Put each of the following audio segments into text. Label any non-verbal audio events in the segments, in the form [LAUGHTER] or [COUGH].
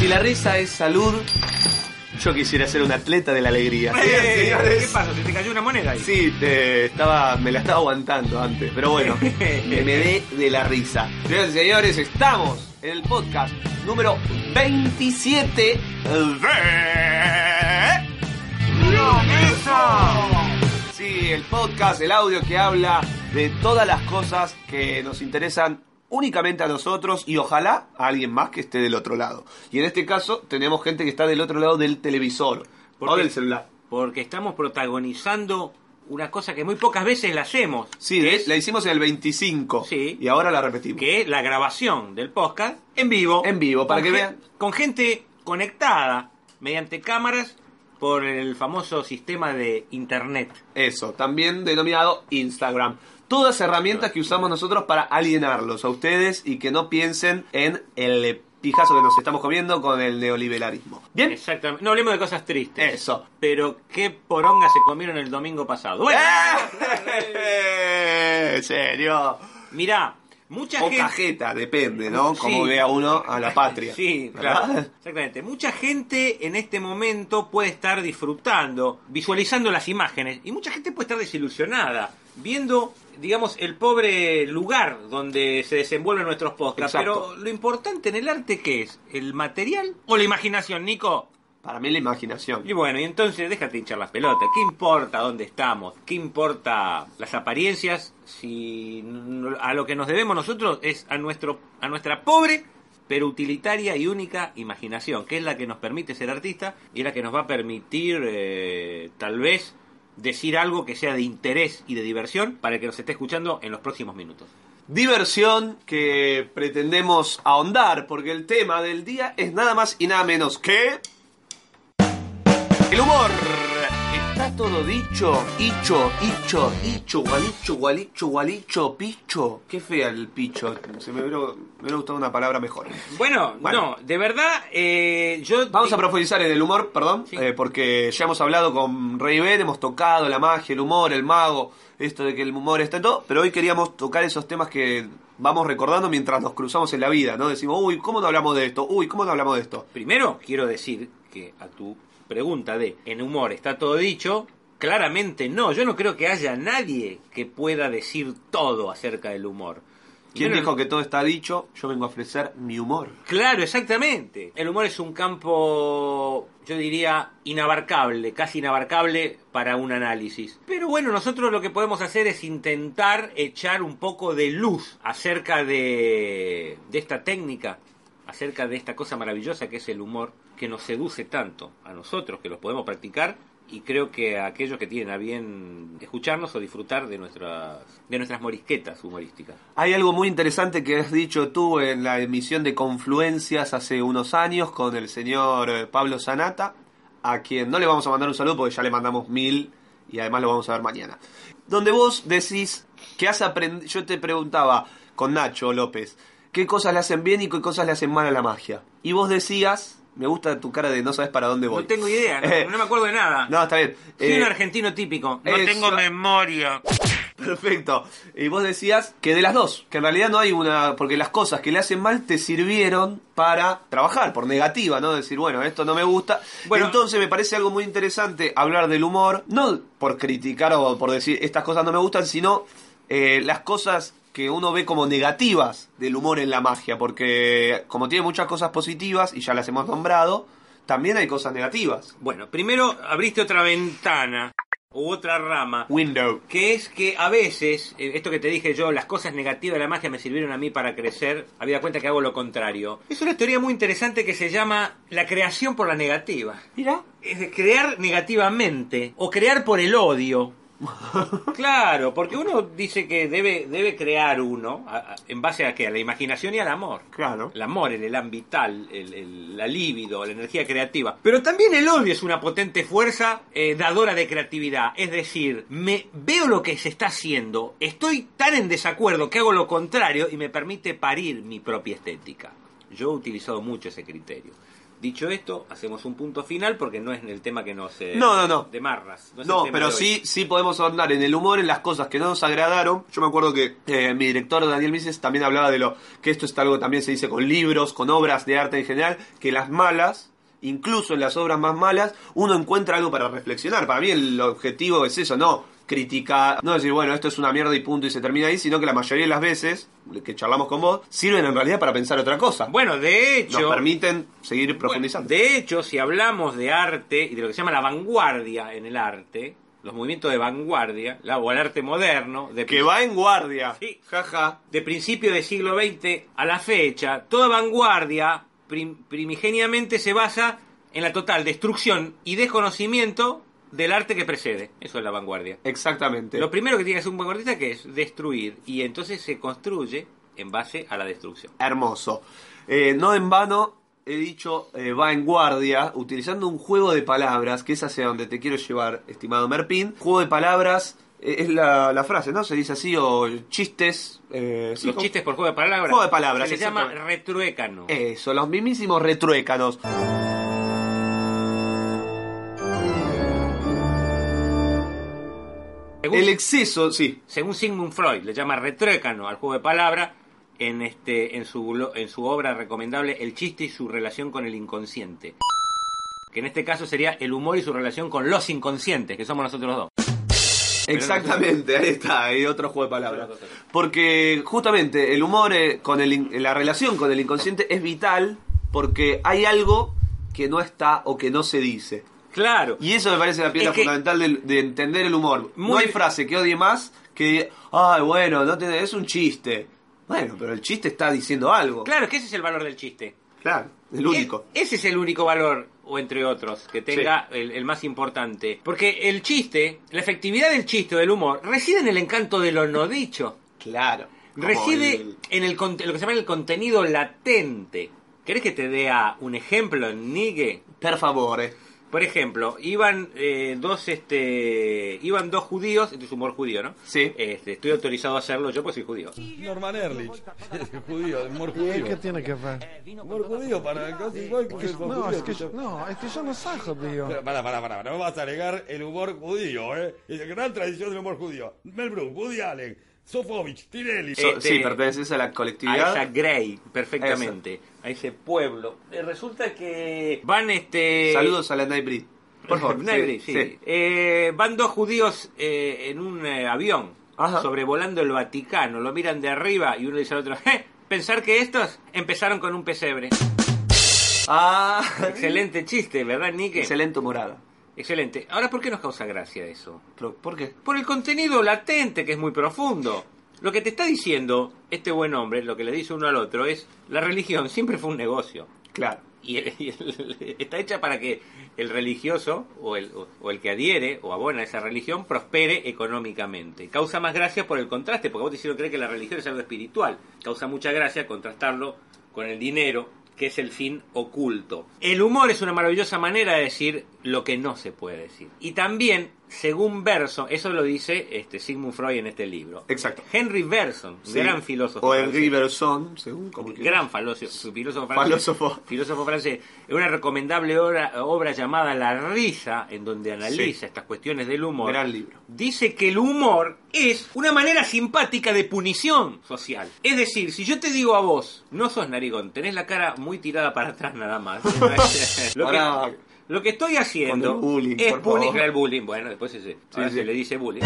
Si la risa es salud, yo quisiera ser un atleta de la alegría. Eh, Señores, ¿Qué pasa? ¿Se te cayó una moneda ahí? Sí, te- estaba, me la estaba aguantando antes, pero bueno, [LAUGHS] que me dé de la risa. Señoras y señores, estamos en el podcast número 27 de... Sí, el podcast, el audio que habla de todas las cosas que nos interesan únicamente a nosotros y ojalá a alguien más que esté del otro lado. Y en este caso tenemos gente que está del otro lado del televisor ¿Por o del celular. Porque estamos protagonizando una cosa que muy pocas veces la hacemos. Sí, es, la hicimos en el 25 Sí. y ahora la repetimos. que es la grabación del podcast en vivo. En vivo, para que vean. Con gente conectada mediante cámaras por el famoso sistema de internet. Eso, también denominado Instagram. Todas herramientas que usamos nosotros para alienarlos a ustedes y que no piensen en el pijazo que nos estamos comiendo con el neoliberalismo. ¿Bien? Exactamente. No hablemos de cosas tristes. Eso. Pero qué poronga se comieron el domingo pasado. Bueno, [LAUGHS] ¡Eh! ¿En serio? mirá, mucha O gente... cajeta, depende, ¿no? Sí. Como vea uno a la patria. Sí, ¿verdad? claro. Exactamente. Mucha gente en este momento puede estar disfrutando, visualizando las imágenes, y mucha gente puede estar desilusionada, viendo, digamos, el pobre lugar donde se desenvuelven nuestros podcasts. Exacto. Pero lo importante en el arte, ¿qué es? ¿El material o la imaginación, Nico? Para mí la imaginación. Y bueno, y entonces déjate hinchar las pelotas. ¿Qué importa dónde estamos? ¿Qué importa las apariencias? Si a lo que nos debemos nosotros es a nuestro a nuestra pobre pero utilitaria y única imaginación, que es la que nos permite ser artista y es la que nos va a permitir eh, tal vez decir algo que sea de interés y de diversión para el que nos esté escuchando en los próximos minutos. Diversión que pretendemos ahondar porque el tema del día es nada más y nada menos que... El humor. Está todo dicho, hicho, hicho, hicho, gualicho, gualicho, gualicho, picho. Qué fea el picho. Se me hubiera, me hubiera gustado una palabra mejor. Bueno, Bueno. no, de verdad, eh, yo... Vamos a profundizar en el humor, perdón, Sí. eh, porque ya hemos hablado con Rey Ben, hemos tocado la magia, el humor, el mago, esto de que el humor está en todo, pero hoy queríamos tocar esos temas que vamos recordando mientras nos cruzamos en la vida, ¿no? Decimos, uy, ¿cómo no hablamos de esto? Uy, ¿cómo no hablamos de esto? Primero, quiero decir que a tu pregunta de en humor está todo dicho, claramente no. Yo no creo que haya nadie que pueda decir todo acerca del humor. ¿Quién no- dijo que todo está dicho? Yo vengo a ofrecer mi humor. Claro, exactamente. El humor es un campo, yo diría, inabarcable, casi inabarcable para un análisis. Pero bueno, nosotros lo que podemos hacer es intentar echar un poco de luz acerca de, de esta técnica, acerca de esta cosa maravillosa que es el humor, que nos seduce tanto a nosotros que los podemos practicar y creo que a aquellos que tienen a bien escucharnos o disfrutar de nuestras, de nuestras morisquetas humorísticas. Hay algo muy interesante que has dicho tú en la emisión de Confluencias hace unos años con el señor eh, Pablo Sanata, a quien no le vamos a mandar un saludo porque ya le mandamos mil y además lo vamos a ver mañana. Donde vos decís que has aprendido, yo te preguntaba con Nacho López, qué cosas le hacen bien y qué cosas le hacen mal a la magia. Y vos decías, me gusta tu cara de no sabes para dónde voy. No tengo idea, no, Eh, no me acuerdo de nada. No, está bien. Soy Eh, un argentino típico. No eso- tengo memoria. Perfecto. Y vos decías que de las dos, que en realidad no hay una, porque las cosas que le hacen mal te sirvieron para trabajar, por negativa, ¿no? Decir, bueno, esto no me gusta. Bueno. Entonces me parece algo muy interesante hablar del humor, no por criticar o por decir estas cosas no me gustan, sino eh, las cosas que uno ve como negativas del humor en la magia, porque como tiene muchas cosas positivas y ya las hemos nombrado, también hay cosas negativas. Bueno, primero abriste otra ventana u otra rama. Window. Que es que a veces, eh, esto que te dije yo, las cosas negativas de la magia me sirvieron a mí para crecer, había cuenta que hago lo contrario. Es una teoría muy interesante que se llama la creación por la negativa. Mira. Es de crear negativamente o crear por el odio. [LAUGHS] Claro, porque uno dice que debe, debe crear uno a- a- en base a qué? A la imaginación y al amor. Claro. El amor, el elan vital, el, el- la libido, la energía creativa. Pero también el odio es una potente fuerza eh, dadora de creatividad. Es decir, me veo lo que se está haciendo, estoy tan en desacuerdo que hago lo contrario y me permite parir mi propia estética. Yo he utilizado mucho ese criterio. Dicho esto, hacemos un punto final porque no es el tema que nos... eh, No, no, no. De marras. es el No, pero de sí, sí podemos ahondar en el humor, en las cosas que no nos agradaron. Yo me acuerdo que eh, mi director Daniel Mises también hablaba de lo que esto es algo que también se dice con libros, con obras de arte en general, que las malas, incluso en las obras más malas, uno encuentra algo para reflexionar. Para mí el objetivo es eso, no criticar, no decir, bueno, esto es una mierda y punto y se termina ahí, sino que la mayoría de las veces que charlamos con vos sirven en realidad para pensar otra cosa. Bueno, de hecho... nos permiten seguir profundizando. De hecho, si hablamos de arte y de lo que se llama la vanguardia en el arte, los movimientos de vanguardia, la- o el arte moderno, de, que va en guardia. Sí. Jaja. de principio del siglo XX a la fecha, toda vanguardia prim- primigeniamente se basa en la total destrucción y desconocimiento del arte que precede. Eso es la vanguardia. Exactamente. Lo primero que tiene que hacer un vanguardista que es destruir y entonces se construye en base a la destrucción. Hermoso. Eh, no en vano he dicho eh, va en guardia, utilizando un juego de palabras, que es hacia donde te quiero llevar, estimado Merpin. Juego de palabras eh, es la, la frase, ¿no? Se dice así, o chistes. eh, Los chistes por juego de palabras. Juego de palabras, Se les llama exactamente. retruécano. Eso, los mismísimos retruécanos. Según- El exceso, sí. según Sigmund Freud, le llama retruécano al juego de palabra en, este, en, su, en su obra recomendable El chiste y su relación con el inconsciente. Que en este caso sería el humor y su relación con los inconscientes, que somos nosotros dos. Exactamente, ahí está, hay otro juego de palabras. Porque justamente el humor, eh, con el, la relación con el inconsciente es vital porque hay algo que no está o que no se dice. Claro. Y eso me parece la piedra Es que- fundamental de, de entender el humor. No hay frase que odie más que, ay, bueno, no te, es un chiste. Bueno, pero el chiste está diciendo algo. Claro, que ese es el valor del chiste. Claro, el único. E- ese es el único valor, o entre otros, que tenga el, el más importante. Porque el chiste, la efectividad del chiste o del humor, reside en el encanto de lo no dicho. Claro. Reside el- en el, lo que se llama el contenido latente. ¿Querés que te dé un ejemplo, Nigue? Per favore. Por ejemplo, iban eh, dos este iban dos judíos, esto es humor judío, ¿no? Sí. Este, estoy autorizado a hacerlo yo porque soy judío. Norman Erlich, [LAUGHS] judío, humor ¿Y judío. qué tiene que ver? Humor judío para casi igual que el No, judío es que, yo- no, es que yo no soy judío. Pero, Pará, pará, pará, no vas a negar el humor judío, ¿eh? Es la gran tradición del humor judío. Mel Brooks, Woody Allen, Sofovich, Tinelli. So- Este- sí, perteneces a la A colectividad. esa Grey, perfectamente. A ese pueblo. Eh, resulta que van este Saludos a la Night Breed. Por favor. [LAUGHS] Navy, sí. Eh, van dos judíos eh, en un eh, avión Ajá. sobrevolando el Vaticano, lo miran de arriba y uno dice al otro, "Eh, pensar que estos empezaron con un pesebre. Ah, Excelente chiste, ¿verdad, Nique? Excelente morada. Excelente. Ahora, ¿por qué nos causa gracia eso? Pero, ¿Por qué? Por el contenido latente, que es muy profundo. Lo que te está diciendo este buen hombre, lo que le dice uno al otro, es la religión siempre fue un negocio. Claro. Y, el- y el- [LAUGHS] está hecha para que el religioso o el, o- o el que adhiere o abona a esa religión prospere económicamente. Causa más gracia por el contraste, porque vos te hicieron creer que la religión es algo espiritual. Causa mucha gracia contrastarlo con el dinero, que es el fin oculto. El humor es una maravillosa manera de decir lo que no se puede decir. Y también, según Berson, eso lo dice este Sigmund Freud en este libro. Exacto. Henry Berson, Sí. gran filósofo. O. Henri Bergson, según como. Gran filósofo, filósofo francés. Filósofo. Filósofo francés. Es una recomendable obra, obra llamada La risa, en donde analiza Sí. estas cuestiones del humor. Gran libro. Dice que el humor es una manera simpática de punición social. Es decir, si yo te digo a vos, no sos narigón, tenés la cara muy tirada para atrás nada más. [LAUGHS] [LAUGHS] lo, que, lo que estoy haciendo Con el bullying, es favor. el bullying. Bueno, después ese, ahora sí. se le dice bullying.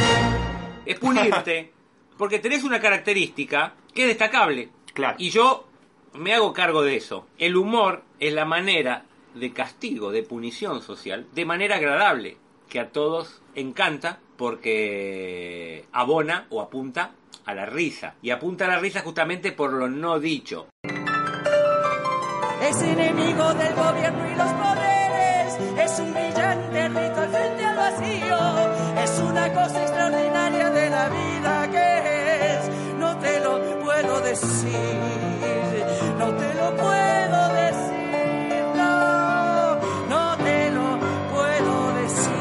Es punirte [LAUGHS] porque tenés una característica que es destacable. Claro. Y yo me hago cargo de eso. El humor es la manera de castigo, de punición social, de manera agradable, que a todos encanta porque abona o apunta a la risa. Y apunta a la risa justamente por lo no dicho. Es enemigo del gobierno y los decir, no te lo puedo decir, no, no te lo puedo decir.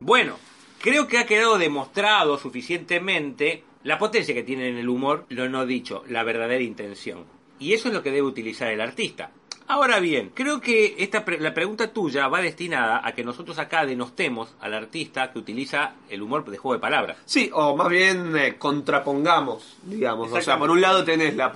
Bueno, creo que ha quedado demostrado suficientemente la potencia que tiene en el humor, lo no dicho, la verdadera intención. Y eso es lo que debe utilizar el artista. Ahora bien, creo que esta pre- la pregunta tuya va destinada a que nosotros acá denostemos al artista que utiliza el humor de juego de palabras. Sí, o más bien eh, contrapongamos, digamos. O sea, por un lado tenés la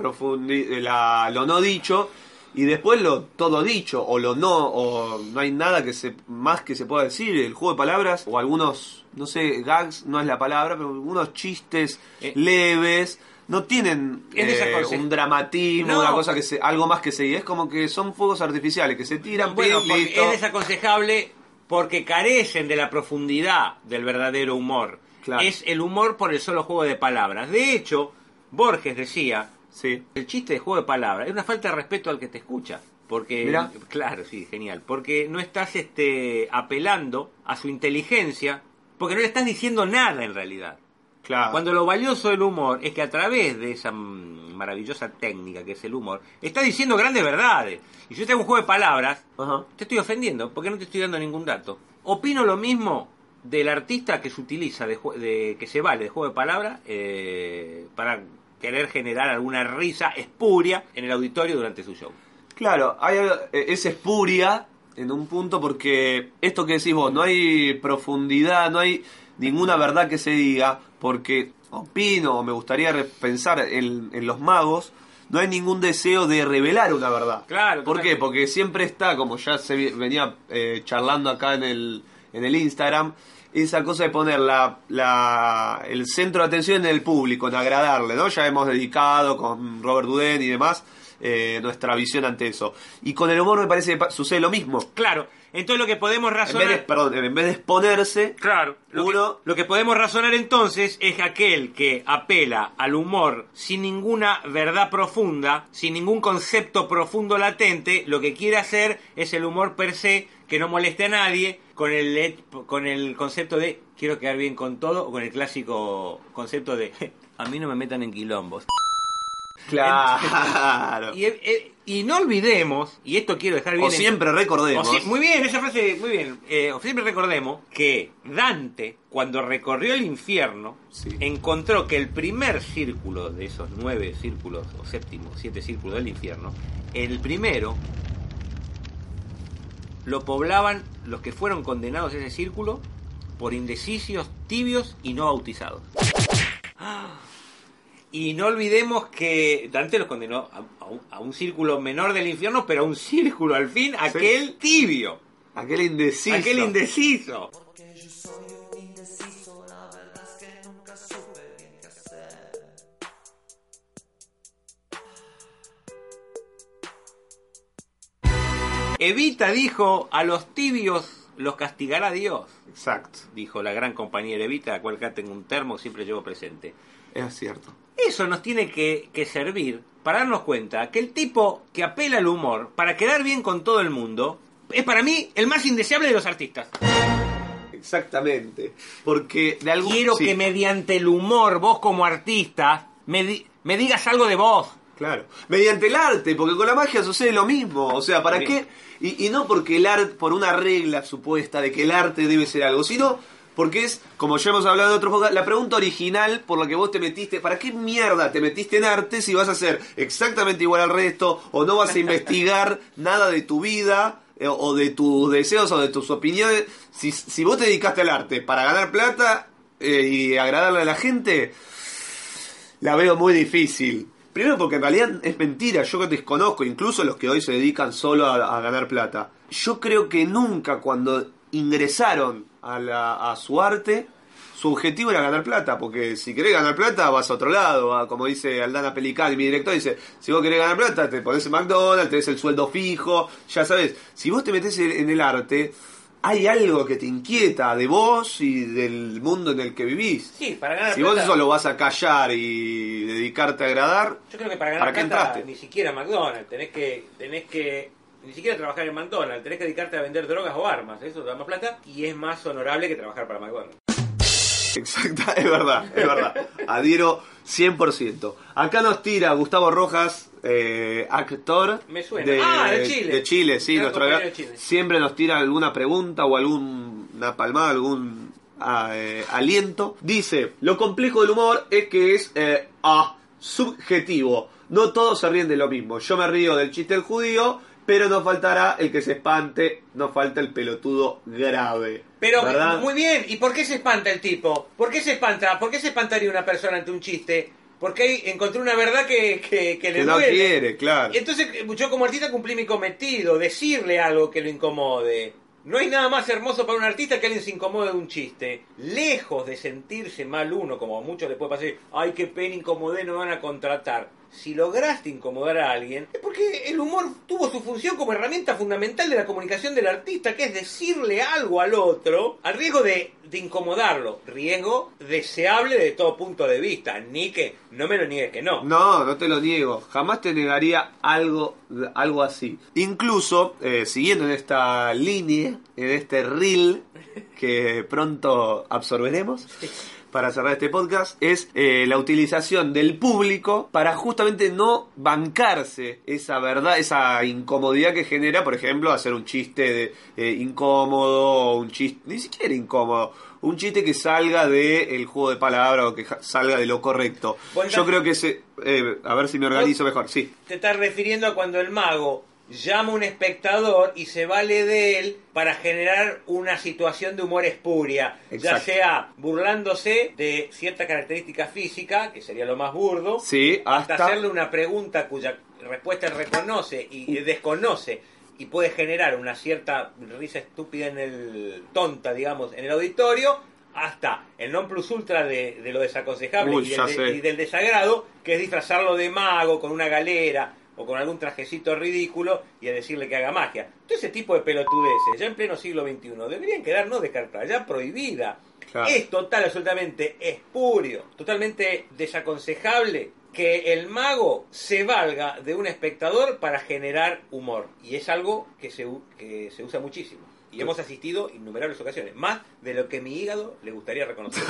la, lo no dicho y después lo todo dicho o lo no o no hay nada que se más que se pueda decir. El juego de palabras o algunos, no sé, gags no es la palabra, pero algunos chistes Eh. leves no tienen eh, un dramatismo, No. una cosa que se, algo más que seguir. Es como que son fuegos artificiales que se tiran, Bueno, pin, listo. es desaconsejable porque carecen de la profundidad del verdadero humor. Claro. Es el humor por el solo juego de palabras. De hecho, Borges decía, Sí. el chiste de juego de palabras es una falta de respeto al que te escucha. Porque, Mirá. claro, sí, genial. Porque no estás este, apelando a su inteligencia, porque no le estás diciendo nada en realidad. Claro. Cuando lo valioso del humor es que a través de esa mm, maravillosa técnica que es el humor, está diciendo grandes verdades. Y si yo te hago un juego de palabras, te estoy ofendiendo porque no te estoy dando ningún dato. Opino lo mismo del artista que se utiliza, de, de- que se vale de juego de palabras eh, para querer generar alguna risa espuria en el auditorio durante su show. Claro, hay, algo- eh, es espuria en un punto porque esto que decís vos, no hay profundidad, no hay ninguna verdad que se diga, porque opino o me gustaría pensar en, en los magos, no hay ningún deseo de revelar una verdad. Claro, ¿Por qué? Porque siempre está, como ya se venía eh, charlando acá en el, en el Instagram, esa cosa de poner la, la- el centro de atención en el público, en agradarle, ¿no? Ya hemos dedicado con Robert Duden y demás eh, nuestra visión ante eso. Y con el humor me parece que sucede lo mismo. Claro, entonces lo que podemos En razonar... vez de, perdón, en vez de exponerse, Claro, lo, Uno- que, lo que podemos razonar entonces es aquel que apela al humor sin ninguna verdad profunda, sin ningún concepto profundo latente, lo que quiere hacer es el humor per se, que no moleste a nadie, con el, con el concepto de quiero quedar bien con todo, o con el clásico concepto de a mí no me metan en quilombos. claro. Y, eh, y no olvidemos, y esto quiero dejar bien O en- siempre recordemos. o si- muy bien, esa frase, muy bien. Eh, o siempre recordemos que Dante, cuando recorrió el infierno, Sí. encontró que el primer círculo de esos nueve círculos, o séptimo, siete círculos del infierno, el primero lo poblaban los que fueron condenados a ese círculo por indecisos, tibios y no bautizados. Y no olvidemos que Dante los condenó a, a un, a un círculo menor del infierno, pero a un círculo al fin, aquel tibio, Aquel indeciso. aquel indeciso. Evita dijo, a los tibios los castigará Dios, Exacto. dijo la gran compañera Evita, a cual acá tengo un termo, siempre llevo presente. Es cierto. Eso nos tiene que, que servir para darnos cuenta que el tipo que apela al humor para quedar bien con todo el mundo es para mí el más indeseable de los artistas. Exactamente. Porque de algún Quiero sí, que mediante el humor vos como artista me, di- me digas algo de vos. Claro. Mediante el arte, porque con la magia sucede lo mismo. O sea, ¿para Sí. qué? Y, y no porque el arte, por una regla supuesta de que el arte debe ser algo, sino porque es, como ya hemos hablado en otros podcasts, la pregunta original por la que vos te metiste. ¿Para qué mierda te metiste en arte si vas a ser exactamente igual al resto o no vas a investigar [LAUGHS] nada de tu vida? eh, o de tus deseos o de tus opiniones. Si, si vos te dedicaste al arte para ganar plata eh, y agradarle a la gente, la veo muy difícil. Primero porque en realidad es mentira, yo que desconozco, incluso los que hoy se dedican solo a, a ganar plata. Yo creo que nunca cuando ingresaron a, la- a su arte, su objetivo era ganar plata, porque si querés ganar plata vas a otro lado, a- como dice Aldana Pelicani, mi director dice, si vos querés ganar plata te pones en McDonald's, tenés el sueldo fijo, ya sabes, si vos te metés en el arte, hay algo que te inquieta de vos y del mundo en el que vivís. Sí, para ganar Si vos eso lo vas a callar y dedicarte a agradar, Yo creo que para ¿Para ganar qué plata ni siquiera McDonald's, tenés que, tenés que ni siquiera trabajar en McDonald's, tenés que dedicarte a vender drogas o armas, eso te da más plata y es más honorable que trabajar para McDonald's. Exacta, [LAUGHS] es verdad, es verdad. Adhiero 100%. Acá nos tira Gustavo Rojas, eh, actor. Me suena. Ah, de Chile. De Chile, sí. Nuestro de Chile. Siempre nos tira alguna pregunta o alguna palmada, algún ah, eh, aliento. Dice, lo complejo del humor es que es eh, ah, subjetivo. No todos se ríen de lo mismo. Yo me río del chiste del judío, pero no faltará el que se espante, no falta el pelotudo grave. Pero ¿verdad? muy bien, ¿y por qué se espanta el tipo? ¿Por qué se espanta? ¿Por qué se espantaría una persona ante un chiste? Porque ahí encontró una verdad que, que, que le Que no duele. quiere, claro. Entonces yo como artista cumplí mi cometido, decirle algo que lo incomode. No hay nada más hermoso para un artista que alguien se incomode de un chiste. Lejos de sentirse mal uno, como a muchos le puede pasar, ay, qué pena incomodé, no van a contratar. Si lograste incomodar a alguien, es porque el humor tuvo su función como herramienta fundamental de la comunicación del artista, que es decirle algo al otro, al riesgo de, de incomodarlo. Riesgo deseable de todo punto de vista. Ni que, no me lo niegues que no. No, no te lo niego. Jamás te negaría algo, algo así. Incluso, eh, siguiendo en esta línea, en este reel que pronto absorberemos [LAUGHS] para cerrar este podcast, es eh, la utilización del público para justamente no bancarse esa verdad, esa incomodidad que genera, por ejemplo, hacer un chiste de, eh, incómodo o un chiste, ni siquiera incómodo. Un chiste que salga del juego de palabras o que salga de lo correcto. Yo creo que ese. eh, a ver si me organizo mejor. Sí. te estás refiriendo a cuando el mago llama a un espectador y se vale de él para generar una situación de humor espuria, ya sea burlándose de cierta característica física, que sería lo más burdo, Sí, hasta hasta. hacerle una pregunta cuya respuesta él reconoce y desconoce y puede generar una cierta risa estúpida en el tonta, digamos, en el auditorio, hasta el non plus ultra de, de lo desaconsejable Uy, y, ya del, sé. y del desagrado, que es disfrazarlo de mago con una galera o con algún trajecito ridículo y a decirle que haga magia. Todo ese tipo de pelotudeces, ya en pleno siglo XXI, deberían quedar no descartadas, ya prohibida. Claro. Es total, absolutamente espurio, totalmente desaconsejable que el mago se valga de un espectador para generar humor. Y es algo que se, que se usa muchísimo. Y hemos asistido innumerables ocasiones, más de lo que mi hígado le gustaría reconocer.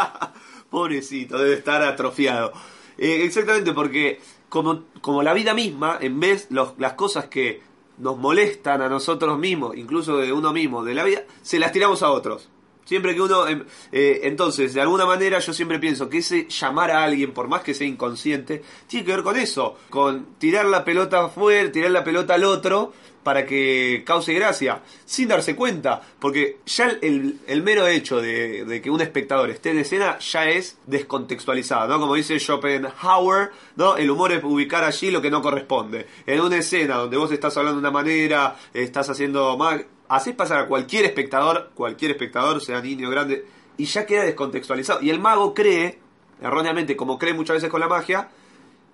[LAUGHS] Pobrecito, debe estar atrofiado. Eh, exactamente, porque como, como la vida misma, en vez los, las cosas que nos molestan a nosotros mismos, incluso de uno mismo, de la vida, se las tiramos a otros. Siempre que uno... em, eh, entonces, de alguna manera yo siempre pienso que ese llamar a alguien, por más que sea inconsciente, tiene que ver con eso, con tirar la pelota afuera, tirar la pelota al otro para que cause gracia, sin darse cuenta, porque ya el, mero hecho de, que un espectador esté en escena ya es descontextualizado, ¿no? Como dice Schopenhauer, ¿no? El humor es ubicar allí lo que no corresponde. En una escena donde vos estás hablando de una manera, estás haciendo mal, haces pasar a cualquier espectador, cualquier espectador, sea niño o grande, y ya queda descontextualizado. Y el mago cree, erróneamente, como cree muchas veces con la magia,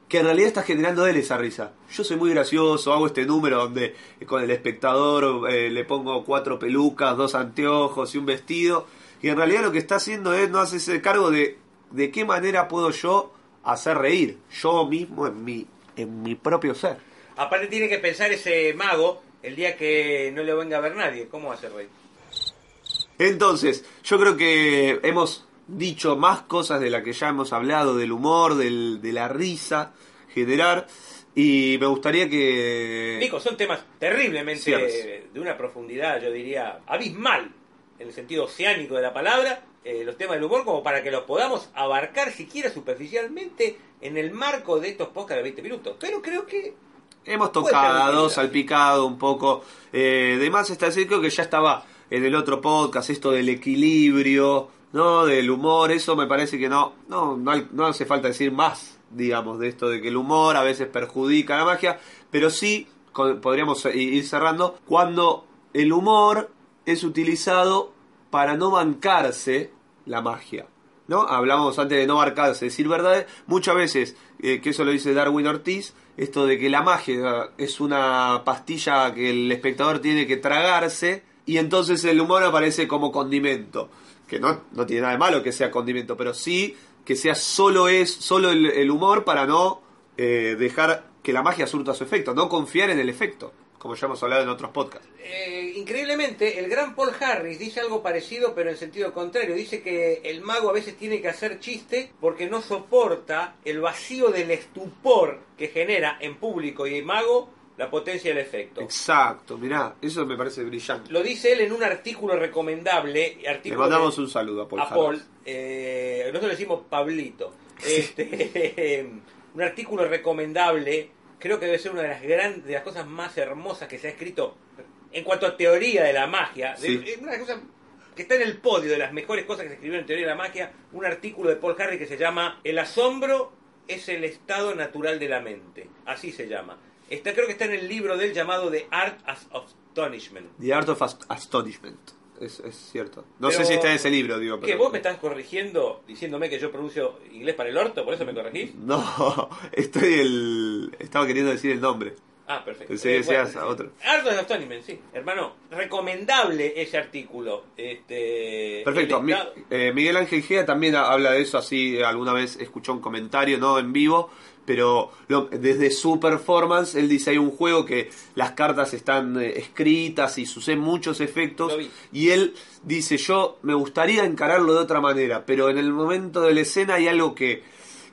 que en realidad está generando él esa risa. Yo soy muy gracioso, hago este número donde eh, con el espectador eh, le pongo cuatro pelucas, dos anteojos y un vestido. Y en realidad lo que está haciendo es no hacerse cargo de de qué manera puedo yo hacer reír. Yo mismo en mi, en mi propio ser. Aparte tiene que pensar ese mago el día que no le venga a ver nadie. ¿Cómo va a ser rey? Entonces, yo creo que hemos dicho más cosas de las que ya hemos hablado, del humor, del, de la risa generar. Y me gustaría que... Nico, son temas terriblemente Cierres. de una profundidad, yo diría, abismal, en el sentido oceánico de la palabra, eh, los temas del humor, como para que los podamos abarcar siquiera superficialmente en el marco de estos podcasts de 20 minutos. Pero creo que Hemos tocado, salpicado un poco. Eh, de más está decir, creo que ya estaba en el otro podcast, esto del equilibrio, ¿no? Del humor, eso me parece que no, no, no, hay- no hace falta decir más, digamos, de esto de que el humor a veces perjudica la magia, pero sí co- podríamos ir cerrando cuando el humor es utilizado para no bancarse la magia. ¿No? Hablamos antes de no bancarse, decir verdad, muchas veces, eh, que eso lo dice Darwin Ortiz, esto de que la magia es una pastilla que el espectador tiene que tragarse y entonces el humor aparece como condimento. Que no, no tiene nada de malo que sea condimento, pero sí que sea solo es solo el, el humor para no eh, dejar que la magia surta su efecto, no confiar en el efecto. Como ya hemos hablado en otros podcasts. Eh, increíblemente, el gran Paul Harris dice algo parecido, pero en sentido contrario. Dice que el mago a veces tiene que hacer chiste porque no soporta el vacío del estupor que genera en público y en mago la potencia del efecto. Exacto, mirá, eso me parece brillante. Lo dice él en un artículo recomendable. Le mandamos de- un saludo a Paul. a Paul. Eh, nosotros le decimos Pablito. Este, [LAUGHS] un artículo recomendable. Creo que debe ser una de las grandes, de las cosas más hermosas que se ha escrito en cuanto a teoría de la magia. De- Sí. es una cosa que está en el podio de las mejores cosas que se escribieron en teoría de la magia. Un artículo de Paul Harris que se llama El asombro es el estado natural de la mente. Así se llama. Está, creo que está en el libro del llamado The Art of Astonishment. The Art of Ast- Astonishment. Es, es cierto. No Pero- sé si está en ese libro, digo. ¿Qué? Pero... ¿Vos me estás corrigiendo diciéndome que yo pronuncio inglés para el orto? ¿Por eso me corregís? [LAUGHS] No, estoy el... Estaba queriendo decir el nombre. Ah, perfecto. Pensé que decías a otro. Of Astonishment, sí. Hermano, recomendable ese artículo. Este, Perfecto. Mi- eh, Miguel Ángel Gea también ha- habla de eso así. Alguna vez escuchó un comentario, no en vivo, pero lo- desde su performance, él dice hay un juego que las cartas están eh, escritas y suceden muchos efectos. Y él dice, yo me gustaría encararlo de otra manera, pero en el momento de la escena hay algo que...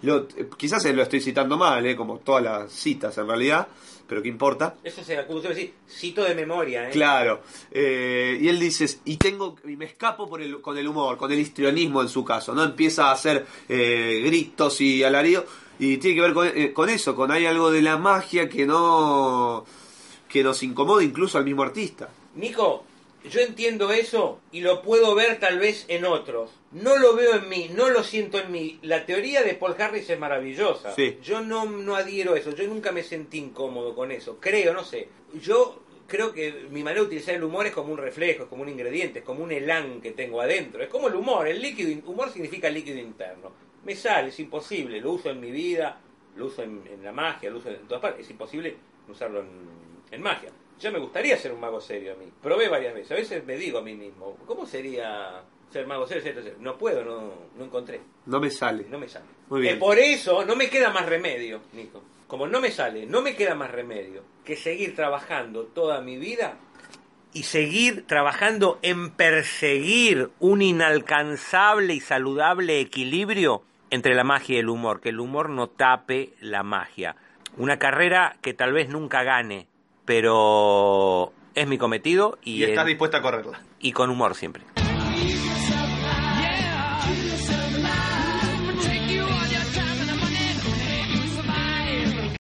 lo- quizás lo estoy citando mal, eh, como todas las citas en realidad, pero qué importa. Eso se acusa decir, cito de memoria, ¿eh? Claro. Eh, y él dice, y tengo y me escapo por el, con el humor, con el histrionismo en su caso, ¿no? Empieza a hacer eh, gritos y alarido y tiene que ver con, eh, con eso, con hay algo de la magia que no que nos incomoda incluso al mismo artista. Nico, yo entiendo eso y lo puedo ver tal vez en otros. No lo veo en mí, no lo siento en mí. La teoría de Paul Harris es maravillosa. Sí. Yo no, no adhiero a eso, yo nunca me sentí incómodo con eso. Creo, no sé. Yo creo que mi manera de utilizar el humor es como un reflejo, es como un ingrediente, es como un elán que tengo adentro. Es como el humor, el líquido, humor significa líquido interno. Me sale, es imposible, lo uso en mi vida, lo uso en, en la magia, lo uso en todas partes. Es imposible usarlo en, en magia. Ya me gustaría ser un mago serio a mí. Probé varias veces. A veces me digo a mí mismo, ¿cómo sería ser mago serio? Ser- ser- No puedo, no, no encontré. No me sale. No me sale. Muy bien. Eh, por eso no me queda más remedio, Nico. Como no me sale, no me queda más remedio que seguir trabajando toda mi vida y seguir trabajando en perseguir un inalcanzable y saludable equilibrio entre la magia y el humor, que el humor no tape la magia. Una carrera que tal vez nunca gane, pero es mi cometido y, Y estás dispuesta a correrla. y con humor siempre.